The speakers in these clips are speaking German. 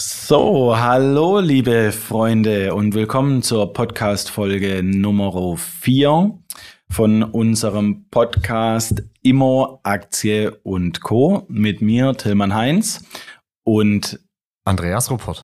So, hallo liebe Freunde und willkommen zur Podcast-Folge Nummer 4 von unserem Podcast Immo, Aktie und Co. mit mir, Tillmann Heinz und Andreas Ruppert.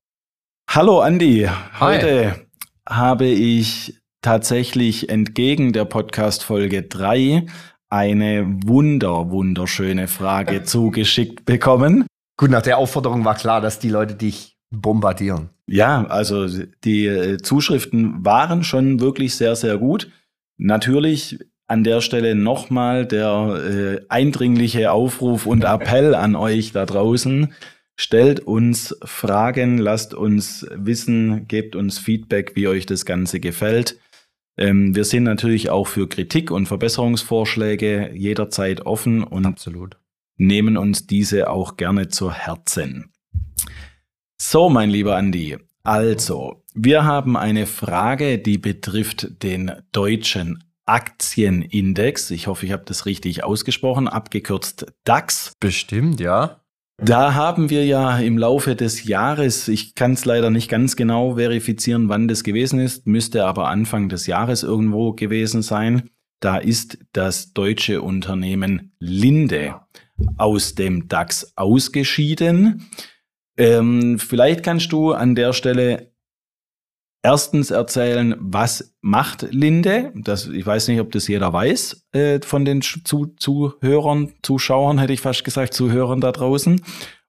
Hallo Andi, heute habe ich tatsächlich entgegen der Podcast-Folge 3 eine wunder, wunderschöne Frage zugeschickt bekommen. Gut, nach der Aufforderung war klar, dass die Leute dich bombardieren. Ja, also die äh, Zuschriften waren schon wirklich sehr, sehr gut. Natürlich an der Stelle nochmal der äh, eindringliche Aufruf und Appell an euch da draußen. Stellt uns Fragen, lasst uns wissen, gebt uns Feedback, wie euch das Ganze gefällt. Ähm, wir sind natürlich auch für Kritik und Verbesserungsvorschläge jederzeit offen und Absolut. Nehmen uns diese auch gerne zu Herzen. So, mein lieber Andi, also, wir haben eine Frage, die betrifft den deutschen Aktienindex. Ich hoffe, ich habe das richtig ausgesprochen, abgekürzt DAX. Bestimmt, ja. Da haben wir ja im Laufe des Jahres, ich kann es leider nicht ganz genau verifizieren, wann das gewesen ist, müsste aber Anfang des Jahres irgendwo gewesen sein. Da ist das deutsche Unternehmen Linde aus dem DAX ausgeschieden. Ähm, vielleicht kannst du an der Stelle erstens erzählen, was macht Linde? Das, ich weiß nicht, ob das jeder weiß äh, von den Zu Zuhörern, Zuschauern, hätte ich fast gesagt, Zuhörern da draußen.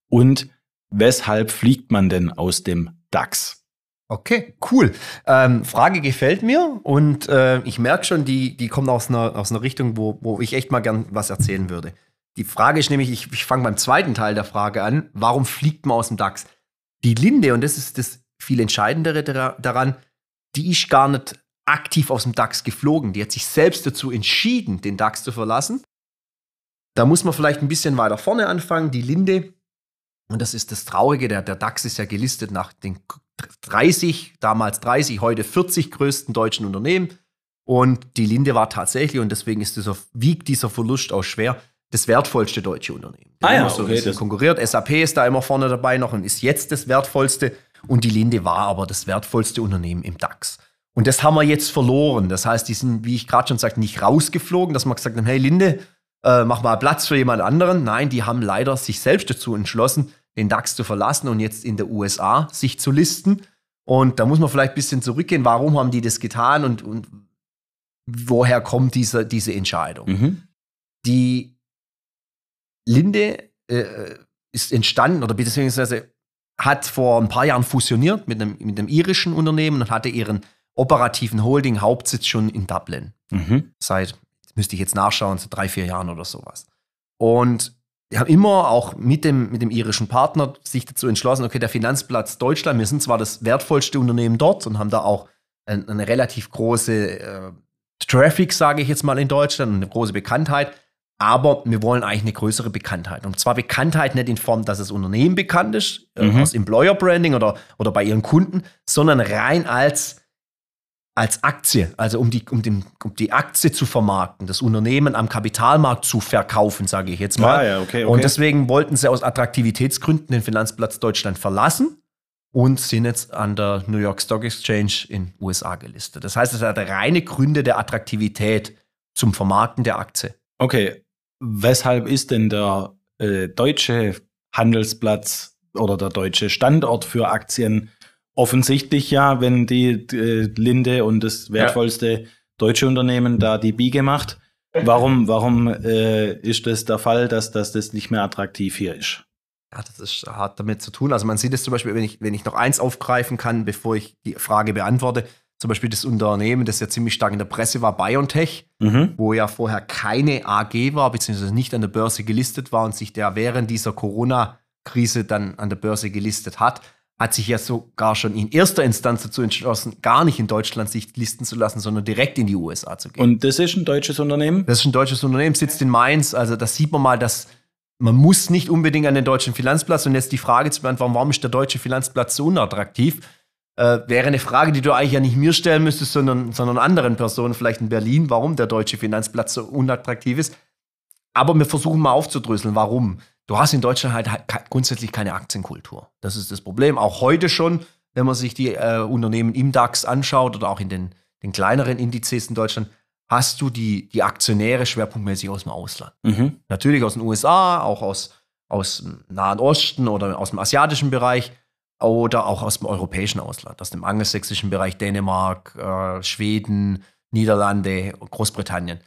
Und weshalb fliegt man denn aus dem DAX? Okay, cool. Ähm, Frage gefällt mir und äh, ich merke schon, die, die kommt aus einer, aus einer Richtung, wo, wo ich echt mal gern was erzählen würde. Die Frage ist nämlich, ich, ich fange beim zweiten Teil der Frage an, warum fliegt man aus dem DAX? Die Linde, und das ist das viel Entscheidendere daran, die ist gar nicht aktiv aus dem DAX geflogen. Die hat sich selbst dazu entschieden, den DAX zu verlassen. Da muss man vielleicht ein bisschen weiter vorne anfangen. Die Linde, und das ist das Traurige, der, der DAX ist ja gelistet nach den 30, damals 30, heute 40 größten deutschen Unternehmen. Und die Linde war tatsächlich, und deswegen ist dieser, wiegt dieser Verlust auch schwer, das wertvollste deutsche Unternehmen. Ah ja, so okay, das konkurriert. SAP ist da immer vorne dabei noch und ist jetzt das wertvollste. Und die Linde war aber das wertvollste Unternehmen im DAX. Und das haben wir jetzt verloren. Das heißt, die sind, wie ich gerade schon sagte, nicht rausgeflogen, dass man gesagt haben, hey Linde, äh, mach mal Platz für jemand anderen. Nein, die haben leider sich selbst dazu entschlossen, den DAX zu verlassen und jetzt in der USA sich zu listen. Und da muss man vielleicht ein bisschen zurückgehen. Warum haben die das getan und, und woher kommt diese, diese Entscheidung? Mhm. Die Linde äh, ist entstanden oder beziehungsweise hat vor ein paar Jahren fusioniert mit einem, mit einem irischen Unternehmen und hatte ihren operativen Holding-Hauptsitz schon in Dublin. Mhm. Seit, müsste ich jetzt nachschauen, so drei, vier Jahren oder sowas. Und die haben immer auch mit dem, mit dem irischen Partner sich dazu entschlossen, okay, der Finanzplatz Deutschland, wir sind zwar das wertvollste Unternehmen dort und haben da auch eine, eine relativ große äh, Traffic, sage ich jetzt mal in Deutschland, eine große Bekanntheit, aber wir wollen eigentlich eine größere Bekanntheit. Und zwar Bekanntheit nicht in Form, dass das Unternehmen bekannt ist, äh, mhm. aus Employer Branding oder, oder bei ihren Kunden, sondern rein als, als Aktie, also um die, um, den, um die Aktie zu vermarkten, das Unternehmen am Kapitalmarkt zu verkaufen, sage ich jetzt mal. Ah, ja, okay, okay. Und deswegen wollten sie aus Attraktivitätsgründen den Finanzplatz Deutschland verlassen und sind jetzt an der New York Stock Exchange in USA gelistet. Das heißt, es hat reine Gründe der Attraktivität zum Vermarkten der Aktie. Okay, weshalb ist denn der äh, deutsche Handelsplatz oder der deutsche Standort für Aktien offensichtlich ja, wenn die äh, Linde und das wertvollste ja. deutsche Unternehmen da die Biege macht. Warum, warum äh, ist das der Fall, dass, dass das nicht mehr attraktiv hier ist? Ja, das ist hart damit zu tun. Also man sieht es zum Beispiel, wenn ich, wenn ich noch eins aufgreifen kann, bevor ich die Frage beantworte zum Beispiel das Unternehmen, das ja ziemlich stark in der Presse war, BioNTech, mhm. wo ja vorher keine AG war, beziehungsweise nicht an der Börse gelistet war und sich der während dieser Corona-Krise dann an der Börse gelistet hat, hat sich ja sogar schon in erster Instanz dazu entschlossen, gar nicht in Deutschland sich listen zu lassen, sondern direkt in die USA zu gehen. Und das ist ein deutsches Unternehmen? Das ist ein deutsches Unternehmen, sitzt in Mainz. Also da sieht man mal, dass man muss nicht unbedingt an den deutschen Finanzplatz. Und jetzt die Frage zu beantworten, warum ist der deutsche Finanzplatz so unattraktiv? Äh, wäre eine Frage, die du eigentlich ja nicht mir stellen müsstest, sondern, sondern anderen Personen, vielleicht in Berlin, warum der deutsche Finanzplatz so unattraktiv ist. Aber wir versuchen mal aufzudröseln, warum. du hast in Deutschland halt grundsätzlich keine Aktienkultur. Das ist das Problem. Auch heute schon, wenn man sich die äh, Unternehmen im DAX anschaut oder auch in den, den kleineren Indizes in Deutschland, hast du die, die Aktionäre schwerpunktmäßig aus dem Ausland. Mhm. Natürlich aus den USA, auch aus, aus dem Nahen Osten oder aus dem asiatischen Bereich oder auch aus dem europäischen Ausland, aus dem angelsächsischen Bereich Dänemark, äh, Schweden, Niederlande, Großbritannien,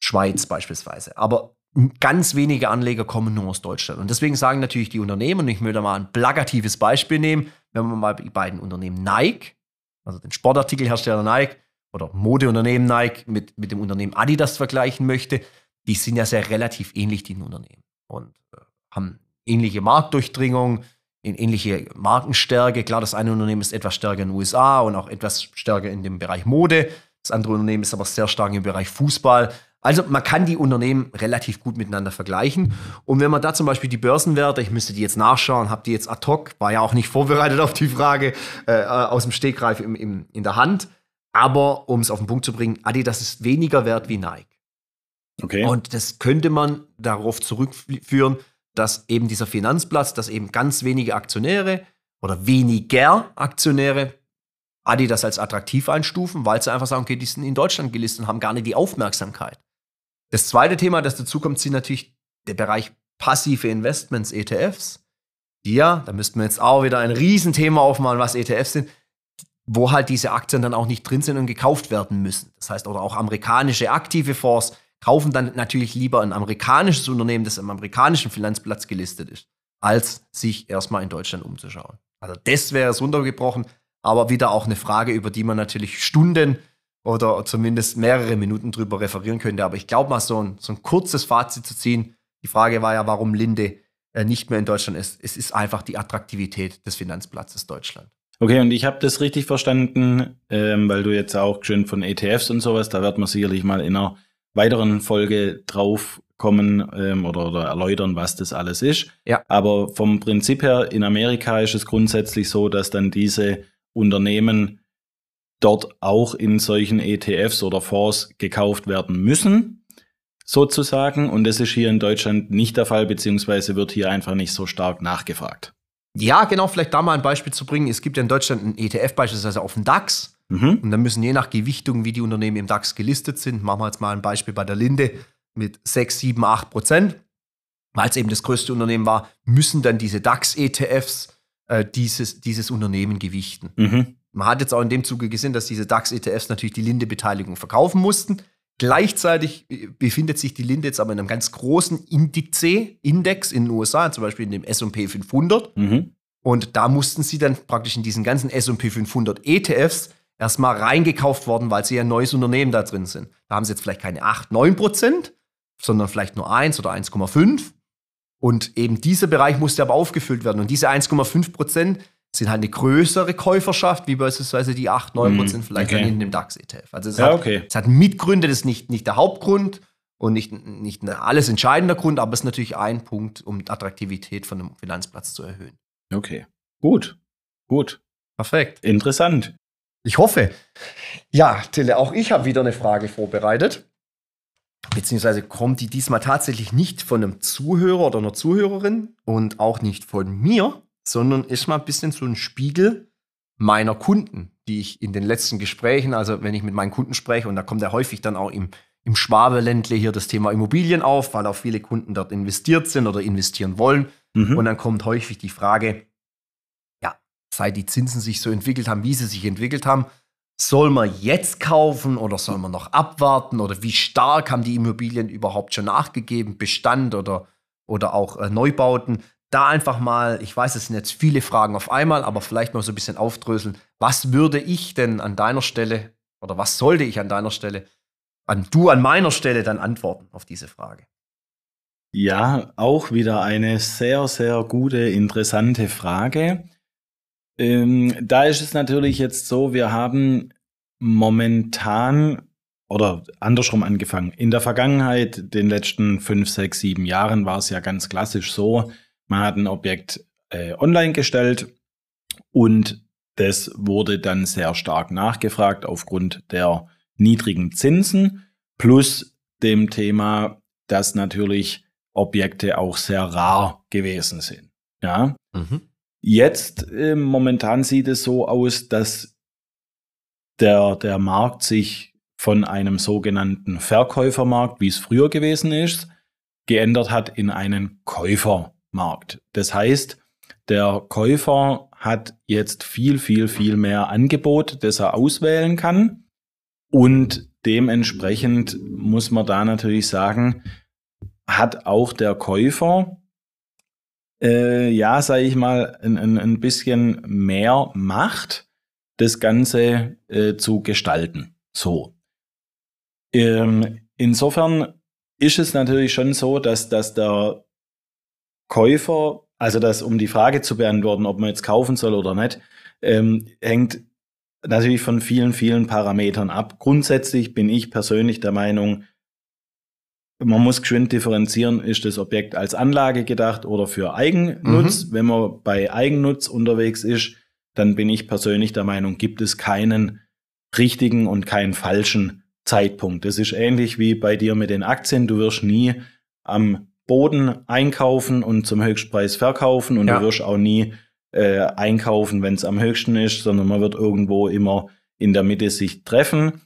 Schweiz beispielsweise. Aber ganz wenige Anleger kommen nur aus Deutschland. Und deswegen sagen natürlich die Unternehmen, und ich will da mal ein plakatives Beispiel nehmen, wenn man mal die beiden Unternehmen Nike, also den Sportartikelhersteller Nike oder Modeunternehmen Nike mit, mit dem Unternehmen Adidas vergleichen möchte, die sind ja sehr relativ ähnlich, die Unternehmen. Und äh, haben ähnliche Marktdurchdringung, ähnliche Markenstärke. Klar, das eine Unternehmen ist etwas stärker in den USA und auch etwas stärker in dem Bereich Mode. Das andere Unternehmen ist aber sehr stark im Bereich Fußball. Also man kann die Unternehmen relativ gut miteinander vergleichen. Und wenn man da zum Beispiel die Börsenwerte, ich müsste die jetzt nachschauen, habe die jetzt ad hoc, war ja auch nicht vorbereitet auf die Frage, äh, aus dem Stegreif im, im, in der Hand. Aber um es auf den Punkt zu bringen, Adidas ist weniger wert wie Nike. Okay. Und das könnte man darauf zurückführen, dass eben dieser Finanzplatz, dass eben ganz wenige Aktionäre oder weniger Aktionäre Adidas als attraktiv einstufen, weil sie einfach sagen, okay, die sind in Deutschland gelistet und haben gar nicht die Aufmerksamkeit. Das zweite Thema, das dazu kommt, sind natürlich der Bereich passive Investments, ETFs. Ja, da müssten wir jetzt auch wieder ein Riesenthema aufmalen, was ETFs sind, wo halt diese Aktien dann auch nicht drin sind und gekauft werden müssen. Das heißt, oder auch amerikanische aktive Fonds kaufen dann natürlich lieber ein amerikanisches Unternehmen, das am amerikanischen Finanzplatz gelistet ist, als sich erstmal in Deutschland umzuschauen. Also das wäre es runtergebrochen, aber wieder auch eine Frage, über die man natürlich Stunden oder zumindest mehrere Minuten drüber referieren könnte. Aber ich glaube mal, so ein, so ein kurzes Fazit zu ziehen. Die Frage war ja, warum Linde äh, nicht mehr in Deutschland ist. Es ist einfach die Attraktivität des Finanzplatzes Deutschland. Okay, und ich habe das richtig verstanden, ähm, weil du jetzt auch schön von ETFs und sowas, da wird man sicherlich mal in einer weiteren Folge drauf kommen ähm, oder, oder erläutern, was das alles ist. Ja. Aber vom Prinzip her, in Amerika ist es grundsätzlich so, dass dann diese Unternehmen dort auch in solchen ETFs oder Fonds gekauft werden müssen, sozusagen. Und das ist hier in Deutschland nicht der Fall, beziehungsweise wird hier einfach nicht so stark nachgefragt. Ja, genau, vielleicht da mal ein Beispiel zu bringen. Es gibt ja in Deutschland einen ETF beispielsweise auf dem DAX. Mhm. Und dann müssen je nach Gewichtung, wie die Unternehmen im DAX gelistet sind, machen wir jetzt mal ein Beispiel bei der Linde mit 6, 7, 8 Prozent. Weil es eben das größte Unternehmen war, müssen dann diese DAX-ETFs äh, dieses, dieses Unternehmen gewichten. Mhm. Man hat jetzt auch in dem Zuge gesehen, dass diese DAX-ETFs natürlich die Linde-Beteiligung verkaufen mussten. Gleichzeitig äh, befindet sich die Linde jetzt aber in einem ganz großen Indice-Index in den USA, zum Beispiel in dem S&P 500. Mhm. Und da mussten sie dann praktisch in diesen ganzen S&P 500 ETFs erstmal reingekauft worden, weil sie ein neues Unternehmen da drin sind. Da haben sie jetzt vielleicht keine 8, 9 Prozent, sondern vielleicht nur 1 oder 1,5. Und eben dieser Bereich musste aber aufgefüllt werden. Und diese 1,5 Prozent sind halt eine größere Käuferschaft, wie beispielsweise die 8, 9 Prozent mm, vielleicht okay. in dem DAX-ETF. Also es, ja, hat, okay. es hat Mitgründe, das ist nicht, nicht der Hauptgrund und nicht, nicht ein alles entscheidender Grund, aber es ist natürlich ein Punkt, um die Attraktivität von einem Finanzplatz zu erhöhen. Okay, gut, gut. Perfekt. Interessant. Ich hoffe. Ja, Tille, auch ich habe wieder eine Frage vorbereitet. Beziehungsweise kommt die diesmal tatsächlich nicht von einem Zuhörer oder einer Zuhörerin und auch nicht von mir, sondern ist mal ein bisschen so ein Spiegel meiner Kunden, die ich in den letzten Gesprächen, also wenn ich mit meinen Kunden spreche, und da kommt ja häufig dann auch im, im Schwabeländle hier das Thema Immobilien auf, weil auch viele Kunden dort investiert sind oder investieren wollen. Mhm. Und dann kommt häufig die Frage, seit die Zinsen sich so entwickelt haben, wie sie sich entwickelt haben, soll man jetzt kaufen oder soll man noch abwarten oder wie stark haben die Immobilien überhaupt schon nachgegeben, Bestand oder, oder auch äh, Neubauten? da einfach mal, ich weiß, es sind jetzt viele Fragen auf einmal, aber vielleicht mal so ein bisschen aufdröseln. Was würde ich denn an deiner Stelle oder was sollte ich an deiner Stelle, an du an meiner Stelle dann antworten auf diese Frage? Ja, auch wieder eine sehr, sehr gute, interessante Frage. Ähm, da ist es natürlich jetzt so, wir haben momentan oder andersrum angefangen. In der Vergangenheit, den letzten fünf, sechs, sieben Jahren, war es ja ganz klassisch so, man hat ein Objekt äh, online gestellt und das wurde dann sehr stark nachgefragt aufgrund der niedrigen Zinsen plus dem Thema, dass natürlich Objekte auch sehr rar gewesen sind. Ja. Mhm. Jetzt äh, momentan sieht es so aus, dass der, der Markt sich von einem sogenannten Verkäufermarkt, wie es früher gewesen ist, geändert hat in einen Käufermarkt. Das heißt, der Käufer hat jetzt viel, viel, viel mehr Angebot, das er auswählen kann. Und dementsprechend muss man da natürlich sagen, hat auch der Käufer, äh, ja, sage ich mal, ein, ein, ein bisschen mehr Macht, das Ganze äh, zu gestalten. So. Ähm, insofern ist es natürlich schon so, dass, dass der Käufer, also das, um die Frage zu beantworten, ob man jetzt kaufen soll oder nicht, ähm, hängt natürlich von vielen, vielen Parametern ab. Grundsätzlich bin ich persönlich der Meinung, man muss geschwind differenzieren, ist das Objekt als Anlage gedacht oder für Eigennutz. Mhm. Wenn man bei Eigennutz unterwegs ist, dann bin ich persönlich der Meinung, gibt es keinen richtigen und keinen falschen Zeitpunkt. Das ist ähnlich wie bei dir mit den Aktien. Du wirst nie am Boden einkaufen und zum Höchstpreis verkaufen und ja. du wirst auch nie äh, einkaufen, wenn es am höchsten ist, sondern man wird irgendwo immer in der Mitte sich treffen.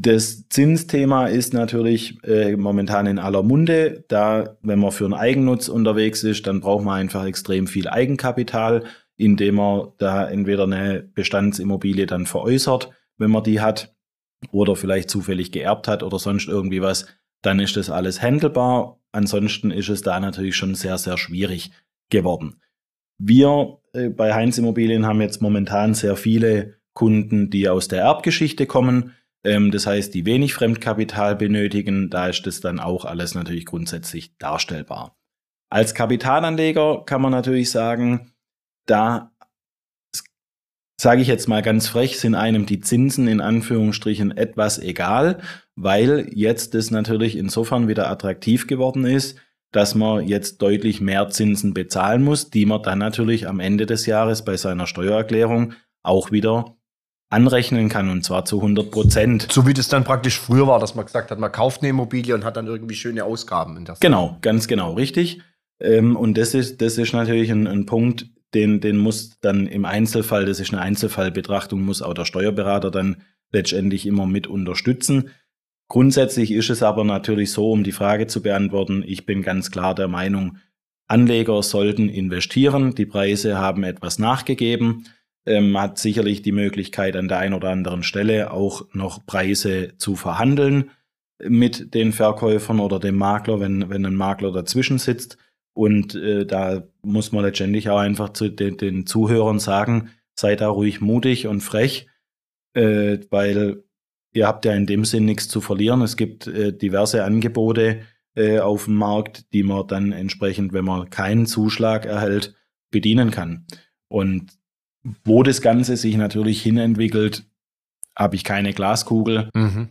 Das Zinsthema ist natürlich äh, momentan in aller Munde. Da, wenn man für einen Eigennutz unterwegs ist, dann braucht man einfach extrem viel Eigenkapital, indem man da entweder eine Bestandsimmobilie dann veräußert, wenn man die hat, oder vielleicht zufällig geerbt hat oder sonst irgendwie was, dann ist das alles handelbar. Ansonsten ist es da natürlich schon sehr, sehr schwierig geworden. Wir äh, bei Heinz Immobilien haben jetzt momentan sehr viele Kunden, die aus der Erbgeschichte kommen. Ähm, das heißt, die wenig Fremdkapital benötigen. Da ist das dann auch alles natürlich grundsätzlich darstellbar. Als Kapitalanleger kann man natürlich sagen, da sage ich jetzt mal ganz frech, sind einem die Zinsen in Anführungsstrichen etwas egal, weil jetzt das natürlich insofern wieder attraktiv geworden ist, dass man jetzt deutlich mehr Zinsen bezahlen muss, die man dann natürlich am Ende des Jahres bei seiner Steuererklärung auch wieder anrechnen kann und zwar zu 100 Prozent. So wie das dann praktisch früher war, dass man gesagt hat, man kauft eine Immobilie und hat dann irgendwie schöne Ausgaben. In das genau, ganz genau, richtig. Ähm, und das ist, das ist natürlich ein, ein Punkt, den, den muss dann im Einzelfall, das ist eine Einzelfallbetrachtung, muss auch der Steuerberater dann letztendlich immer mit unterstützen. Grundsätzlich ist es aber natürlich so, um die Frage zu beantworten, ich bin ganz klar der Meinung, Anleger sollten investieren. Die Preise haben etwas nachgegeben. Ähm, hat sicherlich die Möglichkeit, an der einen oder anderen Stelle auch noch Preise zu verhandeln mit den Verkäufern oder dem Makler, wenn, wenn ein Makler dazwischen sitzt. Und äh, da muss man letztendlich auch einfach zu den, den Zuhörern sagen, seid da ruhig mutig und frech, äh, weil ihr habt ja in dem Sinn nichts zu verlieren. Es gibt äh, diverse Angebote äh, auf dem Markt, die man dann entsprechend, wenn man keinen Zuschlag erhält, bedienen kann. Und wo das Ganze sich natürlich hinentwickelt, habe ich keine Glaskugel. Mhm.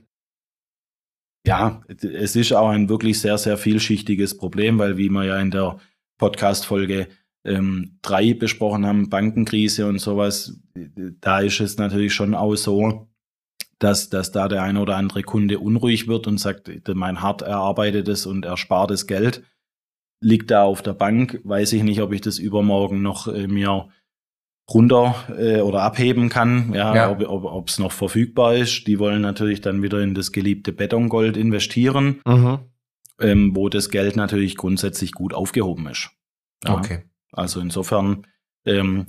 Ja, es ist auch ein wirklich sehr, sehr vielschichtiges Problem, weil wie wir ja in der Podcast-Folge ähm, drei besprochen haben, Bankenkrise und sowas, da ist es natürlich schon auch so, dass, dass da der ein oder andere Kunde unruhig wird und sagt, mein hart erarbeitetes und erspartes Geld liegt da auf der Bank, weiß ich nicht, ob ich das übermorgen noch äh, mir runter äh, oder abheben kann, ja, ja. ob es noch verfügbar ist. Die wollen natürlich dann wieder in das geliebte Betongold investieren, mhm. ähm, wo das Geld natürlich grundsätzlich gut aufgehoben ist. Ja. Okay. Also insofern ähm,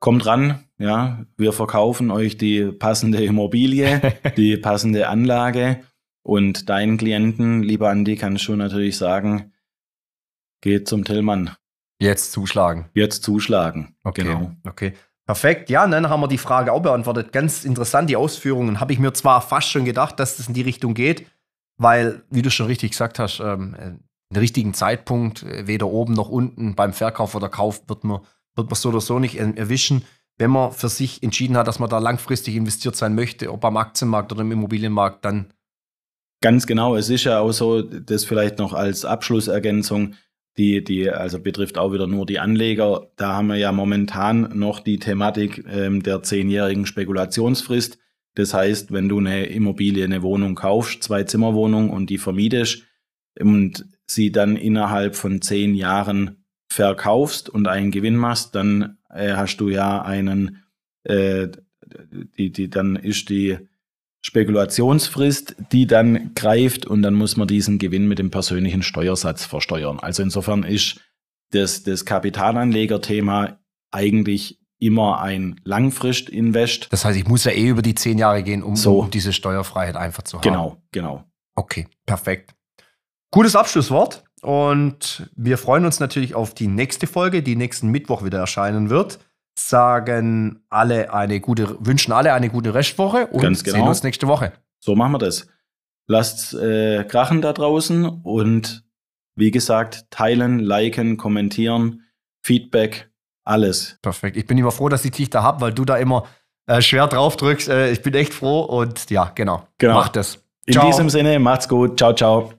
kommt ran, ja, wir verkaufen euch die passende Immobilie, die passende Anlage und deinen Klienten, lieber Andi, kannst du natürlich sagen, geht zum Tillmann. Jetzt zuschlagen. Jetzt zuschlagen. Okay. Genau. Okay. Perfekt. Ja, dann haben wir die Frage auch beantwortet. Ganz interessant, die Ausführungen. Habe ich mir zwar fast schon gedacht, dass das in die Richtung geht, weil, wie du schon richtig gesagt hast, ähm, äh, den richtigen Zeitpunkt, äh, weder oben noch unten beim Verkauf oder Kauf wird man, wird man so oder so nicht erwischen wenn man für sich entschieden hat, dass man da langfristig investiert sein möchte, ob am Aktienmarkt oder im Immobilienmarkt, dann. Ganz genau. Es ist ja auch so, das vielleicht noch als Abschlussergänzung, die, die also betrifft auch wieder nur die Anleger. Da haben wir ja momentan noch die Thematik ähm, der zehnjährigen Spekulationsfrist. Das heißt, wenn du eine Immobilie, eine Wohnung kaufst, zwei Zimmerwohnung und die vermietest, und sie dann innerhalb von zehn Jahren verkaufst und einen Gewinn machst, dann äh, hast du ja einen, äh, die, die, dann ist die Spekulationsfrist, die dann greift und dann muss man diesen Gewinn mit dem persönlichen Steuersatz versteuern. Also insofern ist das, das Kapitalanlegerthema eigentlich immer ein Langfrist-Invest. Das heißt, ich muss ja eh über die zehn Jahre gehen, um, so. um diese Steuerfreiheit einfach zu haben. Genau, genau. Okay, perfekt. Gutes Abschlusswort. Und wir freuen uns natürlich auf die nächste Folge, die nächsten Mittwoch wieder erscheinen wird. Sagen alle eine gute, wünschen alle eine gute Restwoche und genau. sehen uns nächste Woche. So machen wir das. Lasst äh, krachen da draußen und wie gesagt, teilen, liken, kommentieren, Feedback, alles. Perfekt. Ich bin immer froh, dass ich dich da habe, weil du da immer äh, schwer drauf drückst. Äh, ich bin echt froh und ja, genau. genau. Macht das. In diesem Sinne, macht's gut. Ciao, ciao.